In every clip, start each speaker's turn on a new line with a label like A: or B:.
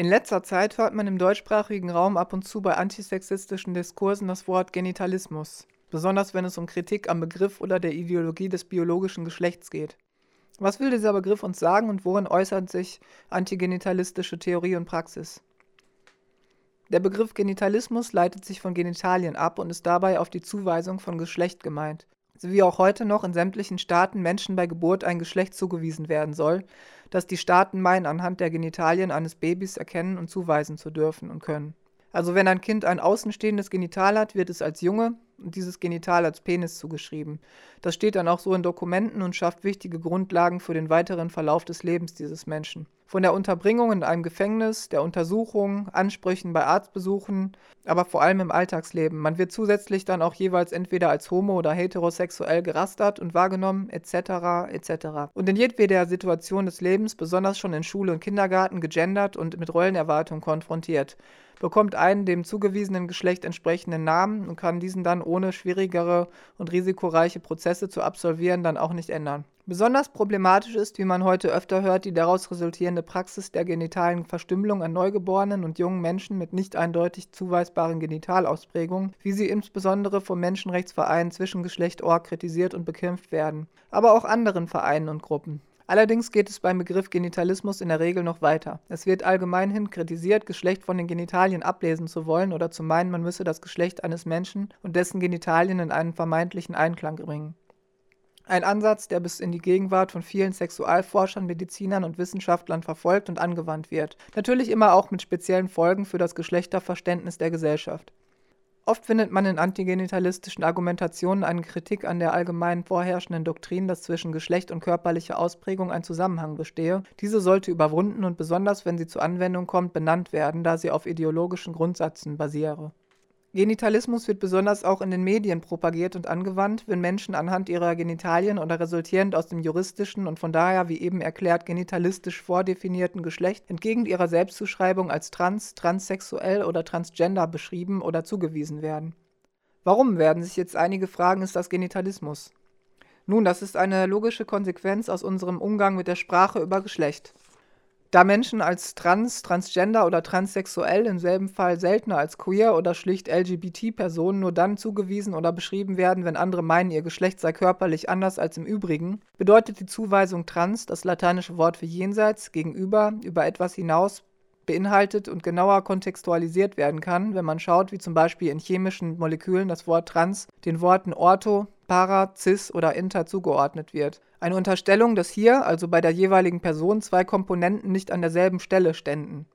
A: In letzter Zeit hört man im deutschsprachigen Raum ab und zu bei antisexistischen Diskursen das Wort Genitalismus, besonders wenn es um Kritik am Begriff oder der Ideologie des biologischen Geschlechts geht. Was will dieser Begriff uns sagen und worin äußert sich antigenitalistische Theorie und Praxis? Der Begriff Genitalismus leitet sich von Genitalien ab und ist dabei auf die Zuweisung von Geschlecht gemeint wie auch heute noch in sämtlichen Staaten Menschen bei Geburt ein Geschlecht zugewiesen werden soll, das die Staaten meinen, anhand der Genitalien eines Babys erkennen und zuweisen zu dürfen und können. Also wenn ein Kind ein außenstehendes Genital hat, wird es als Junge und dieses Genital als Penis zugeschrieben. Das steht dann auch so in Dokumenten und schafft wichtige Grundlagen für den weiteren Verlauf des Lebens dieses Menschen. Von der Unterbringung in einem Gefängnis, der Untersuchung, Ansprüchen bei Arztbesuchen, aber vor allem im Alltagsleben. Man wird zusätzlich dann auch jeweils entweder als homo- oder heterosexuell gerastert und wahrgenommen, etc., etc. Und in jedweder Situation des Lebens, besonders schon in Schule und Kindergarten, gegendert und mit Rollenerwartungen konfrontiert bekommt einen dem zugewiesenen Geschlecht entsprechenden Namen und kann diesen dann ohne schwierigere und risikoreiche Prozesse zu absolvieren dann auch nicht ändern. Besonders problematisch ist, wie man heute öfter hört, die daraus resultierende Praxis der genitalen Verstümmelung an Neugeborenen und jungen Menschen mit nicht eindeutig zuweisbaren Genitalausprägungen, wie sie insbesondere vom Menschenrechtsverein Zwischengeschlecht Org kritisiert und bekämpft werden, aber auch anderen Vereinen und Gruppen. Allerdings geht es beim Begriff Genitalismus in der Regel noch weiter. Es wird allgemeinhin kritisiert, Geschlecht von den Genitalien ablesen zu wollen oder zu meinen, man müsse das Geschlecht eines Menschen und dessen Genitalien in einen vermeintlichen Einklang bringen. Ein Ansatz, der bis in die Gegenwart von vielen Sexualforschern, Medizinern und Wissenschaftlern verfolgt und angewandt wird. Natürlich immer auch mit speziellen Folgen für das Geschlechterverständnis der Gesellschaft. Oft findet man in antigenitalistischen Argumentationen eine Kritik an der allgemein vorherrschenden Doktrin, dass zwischen Geschlecht und körperlicher Ausprägung ein Zusammenhang bestehe. Diese sollte überwunden und besonders, wenn sie zur Anwendung kommt, benannt werden, da sie auf ideologischen Grundsätzen basiere. Genitalismus wird besonders auch in den Medien propagiert und angewandt, wenn Menschen anhand ihrer Genitalien oder resultierend aus dem juristischen und von daher, wie eben erklärt, genitalistisch vordefinierten Geschlecht entgegen ihrer Selbstzuschreibung als trans, transsexuell oder transgender beschrieben oder zugewiesen werden. Warum, werden sich jetzt einige fragen, ist das Genitalismus? Nun, das ist eine logische Konsequenz aus unserem Umgang mit der Sprache über Geschlecht. Da Menschen als trans, transgender oder transsexuell im selben Fall seltener als queer oder schlicht LGBT-Personen nur dann zugewiesen oder beschrieben werden, wenn andere meinen, ihr Geschlecht sei körperlich anders als im Übrigen, bedeutet die Zuweisung trans, das lateinische Wort für jenseits, gegenüber, über etwas hinaus beinhaltet und genauer kontextualisiert werden kann, wenn man schaut, wie zum Beispiel in chemischen Molekülen das Wort trans den Worten ortho, para, cis oder inter zugeordnet wird. Eine Unterstellung, dass hier, also bei der jeweiligen Person, zwei Komponenten nicht an derselben Stelle ständen.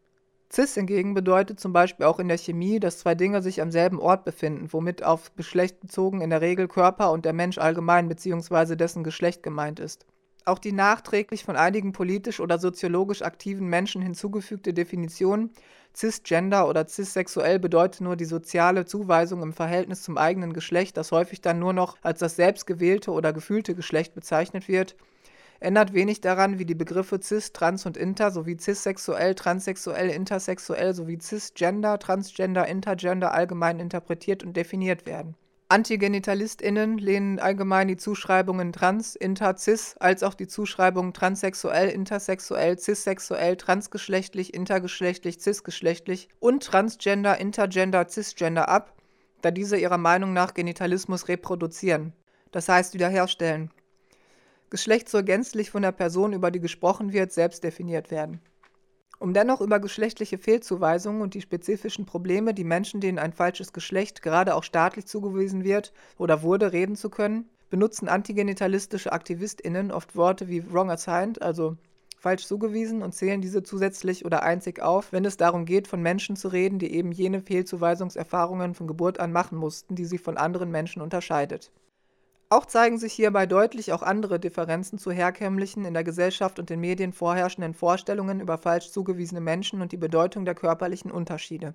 A: Cis hingegen bedeutet zum Beispiel auch in der Chemie, dass zwei Dinge sich am selben Ort befinden, womit auf Geschlecht bezogen in der Regel Körper und der Mensch allgemein bzw. dessen Geschlecht gemeint ist. Auch die nachträglich von einigen politisch oder soziologisch aktiven Menschen hinzugefügte Definition cisgender oder cissexuell bedeutet nur die soziale Zuweisung im Verhältnis zum eigenen Geschlecht, das häufig dann nur noch als das selbstgewählte oder gefühlte Geschlecht bezeichnet wird, ändert wenig daran, wie die Begriffe cis, trans und inter sowie cissexuell, transsexuell, intersexuell sowie cisgender, transgender, intergender allgemein interpretiert und definiert werden. AntigenitalistInnen lehnen allgemein die Zuschreibungen trans, inter, cis als auch die Zuschreibungen transsexuell, intersexuell, cissexuell, transgeschlechtlich, intergeschlechtlich, cisgeschlechtlich und transgender, intergender, cisgender ab, da diese ihrer Meinung nach Genitalismus reproduzieren, das heißt wiederherstellen. Geschlecht soll gänzlich von der Person, über die gesprochen wird, selbst definiert werden. Um dennoch über geschlechtliche Fehlzuweisungen und die spezifischen Probleme, die Menschen, denen ein falsches Geschlecht gerade auch staatlich zugewiesen wird oder wurde, reden zu können, benutzen antigenitalistische AktivistInnen oft Worte wie wrong assigned, also falsch zugewiesen, und zählen diese zusätzlich oder einzig auf, wenn es darum geht, von Menschen zu reden, die eben jene Fehlzuweisungserfahrungen von Geburt an machen mussten, die sie von anderen Menschen unterscheidet. Auch zeigen sich hierbei deutlich auch andere Differenzen zu herkömmlichen, in der Gesellschaft und den Medien vorherrschenden Vorstellungen über falsch zugewiesene Menschen und die Bedeutung der körperlichen Unterschiede.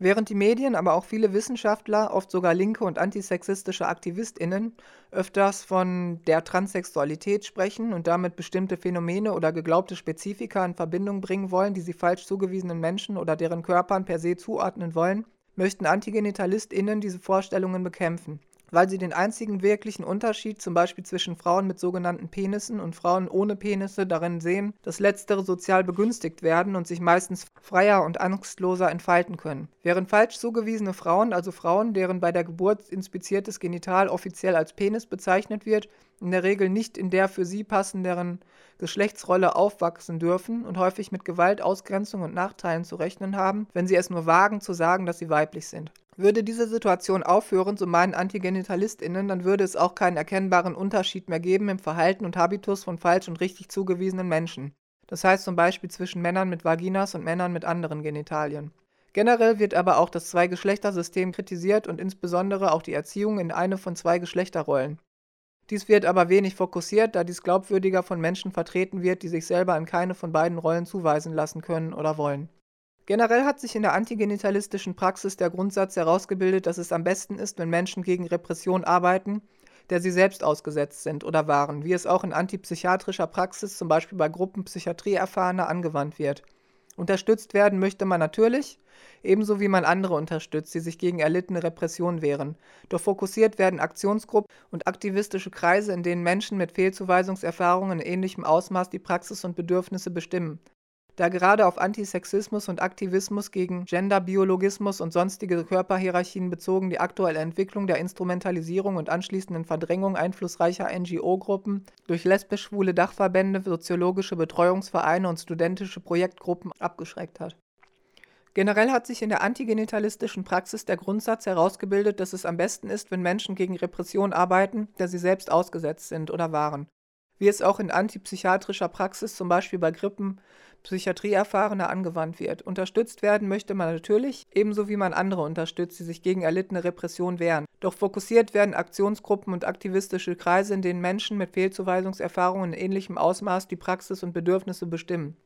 A: Während die Medien, aber auch viele Wissenschaftler, oft sogar linke und antisexistische AktivistInnen, öfters von der Transsexualität sprechen und damit bestimmte Phänomene oder geglaubte Spezifika in Verbindung bringen wollen, die sie falsch zugewiesenen Menschen oder deren Körpern per se zuordnen wollen, möchten AntigenitalistInnen diese Vorstellungen bekämpfen weil sie den einzigen wirklichen Unterschied zum Beispiel zwischen Frauen mit sogenannten Penissen und Frauen ohne Penisse darin sehen, dass letztere sozial begünstigt werden und sich meistens freier und angstloser entfalten können. Während falsch zugewiesene Frauen, also Frauen, deren bei der Geburt inspiziertes Genital offiziell als Penis bezeichnet wird, in der Regel nicht in der für sie passenderen Geschlechtsrolle aufwachsen dürfen und häufig mit Gewalt, Ausgrenzung und Nachteilen zu rechnen haben, wenn sie es nur wagen zu sagen, dass sie weiblich sind. Würde diese Situation aufhören, so meinen AntigenitalistInnen, dann würde es auch keinen erkennbaren Unterschied mehr geben im Verhalten und Habitus von falsch und richtig zugewiesenen Menschen. Das heißt zum Beispiel zwischen Männern mit Vaginas und Männern mit anderen Genitalien. Generell wird aber auch das Zwei-Geschlechter-System kritisiert und insbesondere auch die Erziehung in eine von zwei Geschlechterrollen. Dies wird aber wenig fokussiert, da dies glaubwürdiger von Menschen vertreten wird, die sich selber in keine von beiden Rollen zuweisen lassen können oder wollen. Generell hat sich in der antigenitalistischen Praxis der Grundsatz herausgebildet, dass es am besten ist, wenn Menschen gegen Repression arbeiten, der sie selbst ausgesetzt sind oder waren, wie es auch in antipsychiatrischer Praxis, zum Beispiel bei Gruppen Psychiatrieerfahrener, angewandt wird. Unterstützt werden möchte man natürlich, ebenso wie man andere unterstützt, die sich gegen erlittene Repression wehren. Doch fokussiert werden Aktionsgruppen und aktivistische Kreise, in denen Menschen mit Fehlzuweisungserfahrungen in ähnlichem Ausmaß die Praxis und Bedürfnisse bestimmen da gerade auf Antisexismus und Aktivismus gegen Genderbiologismus und sonstige Körperhierarchien bezogen die aktuelle Entwicklung der Instrumentalisierung und anschließenden Verdrängung einflussreicher NGO-Gruppen durch lesbisch-schwule Dachverbände, soziologische Betreuungsvereine und studentische Projektgruppen abgeschreckt hat. Generell hat sich in der antigenitalistischen Praxis der Grundsatz herausgebildet, dass es am besten ist, wenn Menschen gegen Repression arbeiten, der sie selbst ausgesetzt sind oder waren. Wie es auch in antipsychiatrischer Praxis, zum Beispiel bei Grippen, Psychiatrieerfahrener angewandt wird. Unterstützt werden möchte man natürlich, ebenso wie man andere unterstützt, die sich gegen erlittene Repression wehren. Doch fokussiert werden Aktionsgruppen und aktivistische Kreise, in denen Menschen mit Fehlzuweisungserfahrungen in ähnlichem Ausmaß die Praxis und Bedürfnisse bestimmen.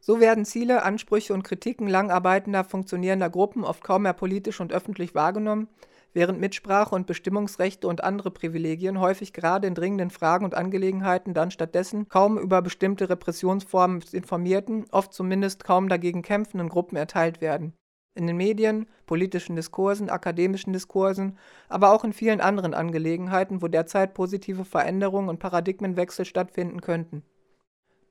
A: So werden Ziele, Ansprüche und Kritiken langarbeitender, funktionierender Gruppen oft kaum mehr politisch und öffentlich wahrgenommen, während Mitsprache und Bestimmungsrechte und andere Privilegien häufig gerade in dringenden Fragen und Angelegenheiten dann stattdessen kaum über bestimmte Repressionsformen informierten, oft zumindest kaum dagegen kämpfenden Gruppen erteilt werden. In den Medien, politischen Diskursen, akademischen Diskursen, aber auch in vielen anderen Angelegenheiten, wo derzeit positive Veränderungen und Paradigmenwechsel stattfinden könnten.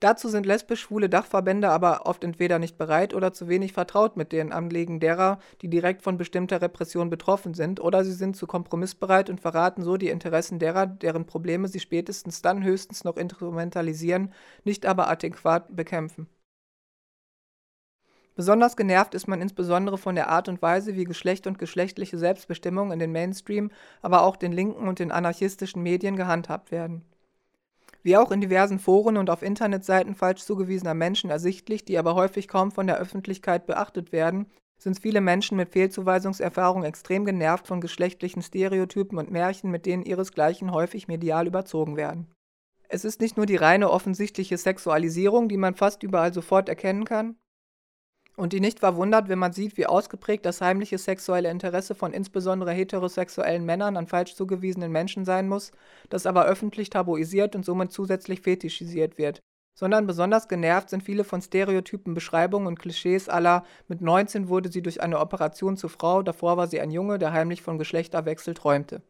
A: Dazu sind lesbisch-schwule Dachverbände aber oft entweder nicht bereit oder zu wenig vertraut mit den Anliegen derer, die direkt von bestimmter Repression betroffen sind, oder sie sind zu kompromissbereit und verraten so die Interessen derer, deren Probleme sie spätestens dann höchstens noch instrumentalisieren, nicht aber adäquat bekämpfen. Besonders genervt ist man insbesondere von der Art und Weise, wie Geschlecht und geschlechtliche Selbstbestimmung in den Mainstream, aber auch den linken und den anarchistischen Medien gehandhabt werden wie auch in diversen Foren und auf Internetseiten falsch zugewiesener Menschen ersichtlich, die aber häufig kaum von der Öffentlichkeit beachtet werden, sind viele Menschen mit Fehlzuweisungserfahrung extrem genervt von geschlechtlichen Stereotypen und Märchen, mit denen ihresgleichen häufig medial überzogen werden. Es ist nicht nur die reine offensichtliche Sexualisierung, die man fast überall sofort erkennen kann, und die nicht verwundert, wenn man sieht, wie ausgeprägt das heimliche sexuelle Interesse von insbesondere heterosexuellen Männern an falsch zugewiesenen Menschen sein muss, das aber öffentlich tabuisiert und somit zusätzlich fetischisiert wird. Sondern besonders genervt sind viele von stereotypen Beschreibungen und Klischees aller mit 19 wurde sie durch eine Operation zur Frau, davor war sie ein Junge, der heimlich von Geschlechterwechsel träumte.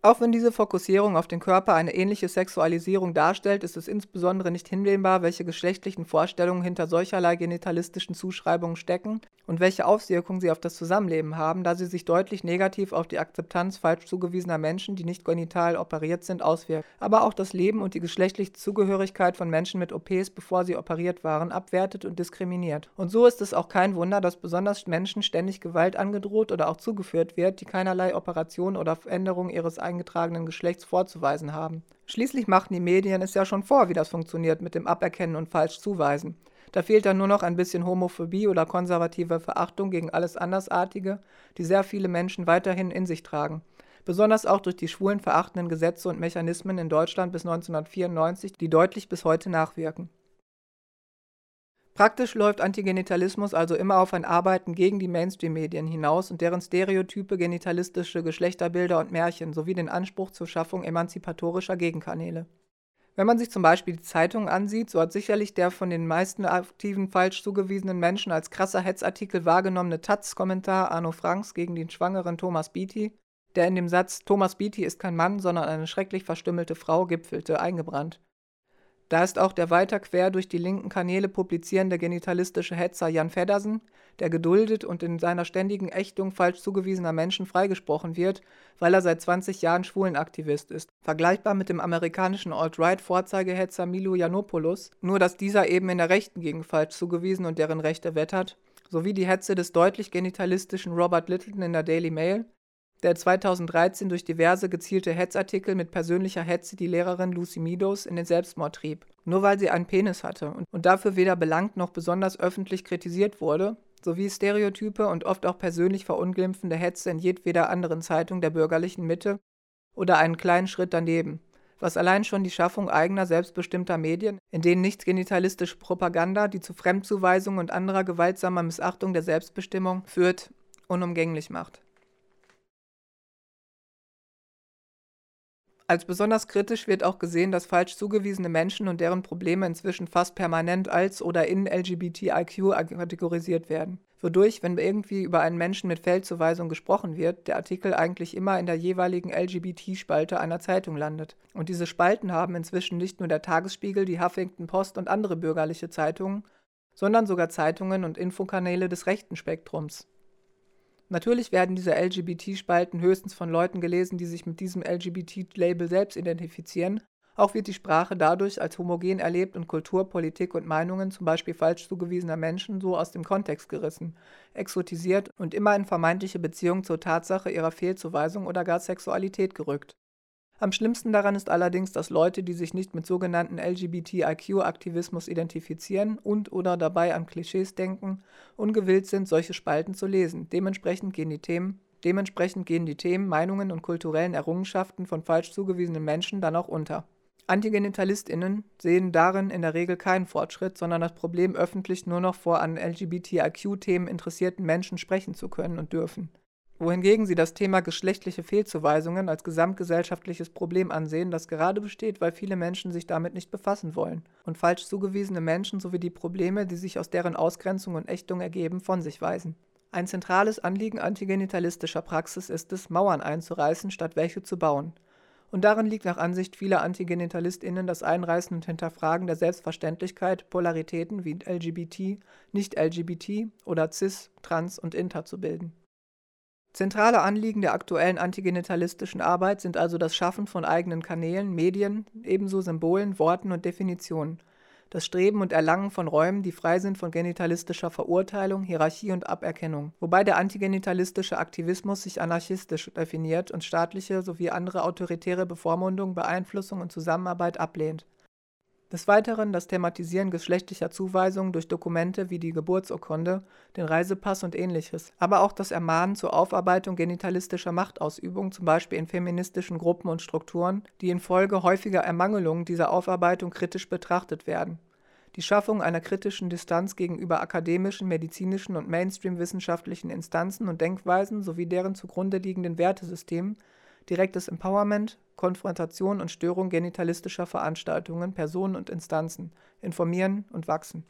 A: Auch wenn diese Fokussierung auf den Körper eine ähnliche Sexualisierung darstellt, ist es insbesondere nicht hinnehmbar, welche geschlechtlichen Vorstellungen hinter solcherlei genitalistischen Zuschreibungen stecken und welche Auswirkungen sie auf das Zusammenleben haben, da sie sich deutlich negativ auf die Akzeptanz falsch zugewiesener Menschen, die nicht genital operiert sind, auswirken. Aber auch das Leben und die geschlechtliche Zugehörigkeit von Menschen mit OPs, bevor sie operiert waren, abwertet und diskriminiert. Und so ist es auch kein Wunder, dass besonders Menschen ständig Gewalt angedroht oder auch zugeführt wird, die keinerlei Operation oder Veränderung ihres eingetragenen Geschlechts vorzuweisen haben. Schließlich machten die Medien es ja schon vor, wie das funktioniert mit dem Aberkennen und Falschzuweisen. Da fehlt dann nur noch ein bisschen Homophobie oder konservative Verachtung gegen alles Andersartige, die sehr viele Menschen weiterhin in sich tragen. Besonders auch durch die schwulen verachtenden Gesetze und Mechanismen in Deutschland bis 1994, die deutlich bis heute nachwirken. Praktisch läuft Antigenitalismus also immer auf ein Arbeiten gegen die Mainstream-Medien hinaus und deren stereotype genitalistische Geschlechterbilder und Märchen sowie den Anspruch zur Schaffung emanzipatorischer Gegenkanäle. Wenn man sich zum Beispiel die Zeitung ansieht, so hat sicherlich der von den meisten aktiven falsch zugewiesenen Menschen als krasser Hetzartikel wahrgenommene Taz-Kommentar Arno Franks gegen den schwangeren Thomas Beatty, der in dem Satz Thomas Beatty ist kein Mann, sondern eine schrecklich verstümmelte Frau gipfelte, eingebrannt. Da ist auch der weiter quer durch die linken Kanäle publizierende genitalistische Hetzer Jan Feddersen, der geduldet und in seiner ständigen Ächtung falsch zugewiesener Menschen freigesprochen wird, weil er seit 20 Jahren Schwulenaktivist ist. Vergleichbar mit dem amerikanischen Alt-Right-Vorzeigehetzer Milo Yiannopoulos, nur dass dieser eben in der rechten Gegend falsch zugewiesen und deren Rechte wettert, sowie die Hetze des deutlich genitalistischen Robert Littleton in der Daily Mail, der 2013 durch diverse gezielte Hetzartikel mit persönlicher Hetze die Lehrerin Lucy Meadows in den Selbstmord trieb, nur weil sie einen Penis hatte und dafür weder belangt noch besonders öffentlich kritisiert wurde, sowie Stereotype und oft auch persönlich verunglimpfende Hetze in jedweder anderen Zeitung der bürgerlichen Mitte oder einen kleinen Schritt daneben, was allein schon die Schaffung eigener selbstbestimmter Medien, in denen nicht genitalistische Propaganda, die zu Fremdzuweisung und anderer gewaltsamer Missachtung der Selbstbestimmung führt, unumgänglich macht. Als besonders kritisch wird auch gesehen, dass falsch zugewiesene Menschen und deren Probleme inzwischen fast permanent als oder in LGBTIQ kategorisiert werden. Wodurch, wenn irgendwie über einen Menschen mit Feldzuweisung gesprochen wird, der Artikel eigentlich immer in der jeweiligen LGBT-Spalte einer Zeitung landet. Und diese Spalten haben inzwischen nicht nur der Tagesspiegel, die Huffington Post und andere bürgerliche Zeitungen, sondern sogar Zeitungen und Infokanäle des rechten Spektrums. Natürlich werden diese LGBT-Spalten höchstens von Leuten gelesen, die sich mit diesem LGBT-Label selbst identifizieren. Auch wird die Sprache dadurch als homogen erlebt und Kultur, Politik und Meinungen, zum Beispiel falsch zugewiesener Menschen, so aus dem Kontext gerissen, exotisiert und immer in vermeintliche Beziehung zur Tatsache ihrer Fehlzuweisung oder gar Sexualität gerückt. Am schlimmsten daran ist allerdings, dass Leute, die sich nicht mit sogenannten LGBTIQ-Aktivismus identifizieren und oder dabei an Klischees denken, ungewillt sind, solche Spalten zu lesen. Dementsprechend gehen die Themen, dementsprechend gehen die Themen, Meinungen und kulturellen Errungenschaften von falsch zugewiesenen Menschen dann auch unter. AntigenitalistInnen sehen darin in der Regel keinen Fortschritt, sondern das Problem, öffentlich nur noch vor an LGBTIQ-Themen interessierten Menschen sprechen zu können und dürfen wohingegen sie das Thema geschlechtliche Fehlzuweisungen als gesamtgesellschaftliches Problem ansehen, das gerade besteht, weil viele Menschen sich damit nicht befassen wollen und falsch zugewiesene Menschen sowie die Probleme, die sich aus deren Ausgrenzung und Ächtung ergeben, von sich weisen. Ein zentrales Anliegen antigenitalistischer Praxis ist es, Mauern einzureißen, statt welche zu bauen. Und darin liegt nach Ansicht vieler AntigenitalistInnen das Einreißen und Hinterfragen der Selbstverständlichkeit, Polaritäten wie LGBT, Nicht-LGBT oder Cis, Trans und Inter zu bilden. Zentrale Anliegen der aktuellen antigenitalistischen Arbeit sind also das Schaffen von eigenen Kanälen, Medien, ebenso Symbolen, Worten und Definitionen, das Streben und Erlangen von Räumen, die frei sind von genitalistischer Verurteilung, Hierarchie und Aberkennung, wobei der antigenitalistische Aktivismus sich anarchistisch definiert und staatliche sowie andere autoritäre Bevormundung, Beeinflussung und Zusammenarbeit ablehnt des Weiteren das Thematisieren geschlechtlicher Zuweisungen durch Dokumente wie die Geburtsurkunde, den Reisepass und ähnliches, aber auch das Ermahnen zur Aufarbeitung genitalistischer Machtausübung, zum Beispiel in feministischen Gruppen und Strukturen, die infolge häufiger Ermangelungen dieser Aufarbeitung kritisch betrachtet werden. Die Schaffung einer kritischen Distanz gegenüber akademischen, medizinischen und Mainstream-wissenschaftlichen Instanzen und Denkweisen sowie deren zugrunde liegenden Wertesystemen direktes Empowerment, Konfrontation und Störung genitalistischer Veranstaltungen, Personen und Instanzen, informieren und wachsen.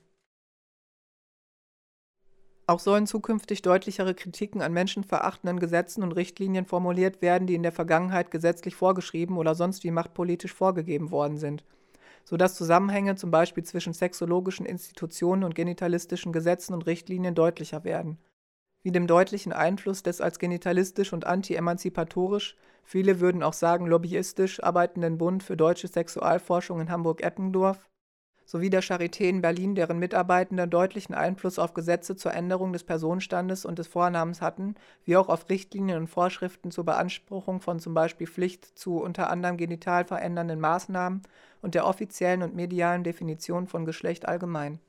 A: Auch sollen zukünftig deutlichere Kritiken an menschenverachtenden Gesetzen und Richtlinien formuliert werden, die in der Vergangenheit gesetzlich vorgeschrieben oder sonst wie machtpolitisch vorgegeben worden sind, sodass Zusammenhänge zum Beispiel zwischen sexologischen Institutionen und genitalistischen Gesetzen und Richtlinien deutlicher werden. Wie dem deutlichen Einfluss des als genitalistisch und anti-emanzipatorisch, viele würden auch sagen lobbyistisch arbeitenden Bund für deutsche Sexualforschung in Hamburg-Eppendorf sowie der Charité in Berlin, deren Mitarbeitende deutlichen Einfluss auf Gesetze zur Änderung des Personenstandes und des Vornamens hatten, wie auch auf Richtlinien und Vorschriften zur Beanspruchung von zum Beispiel Pflicht zu unter anderem genital verändernden Maßnahmen und der offiziellen und medialen Definition von Geschlecht allgemein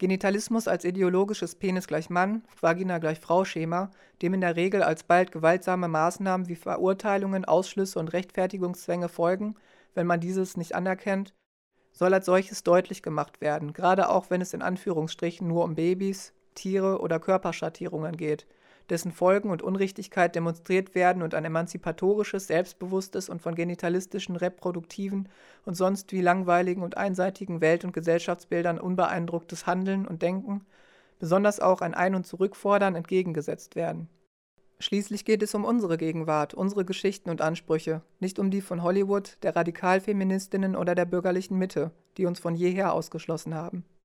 A: Genitalismus als ideologisches Penis gleich Mann, Vagina gleich Frau-Schema, dem in der Regel alsbald gewaltsame Maßnahmen wie Verurteilungen, Ausschlüsse und Rechtfertigungszwänge folgen, wenn man dieses nicht anerkennt, soll als solches deutlich gemacht werden, gerade auch wenn es in Anführungsstrichen nur um Babys, Tiere oder Körperschattierungen geht, dessen Folgen und Unrichtigkeit demonstriert werden und ein emanzipatorisches, selbstbewusstes und von genitalistischen, reproduktiven und sonst wie langweiligen und einseitigen Welt- und Gesellschaftsbildern unbeeindrucktes Handeln und Denken, besonders auch ein Ein- und Zurückfordern entgegengesetzt werden. Schließlich geht es um unsere Gegenwart, unsere Geschichten und Ansprüche, nicht um die von Hollywood, der Radikalfeministinnen oder der bürgerlichen Mitte, die uns von jeher ausgeschlossen haben.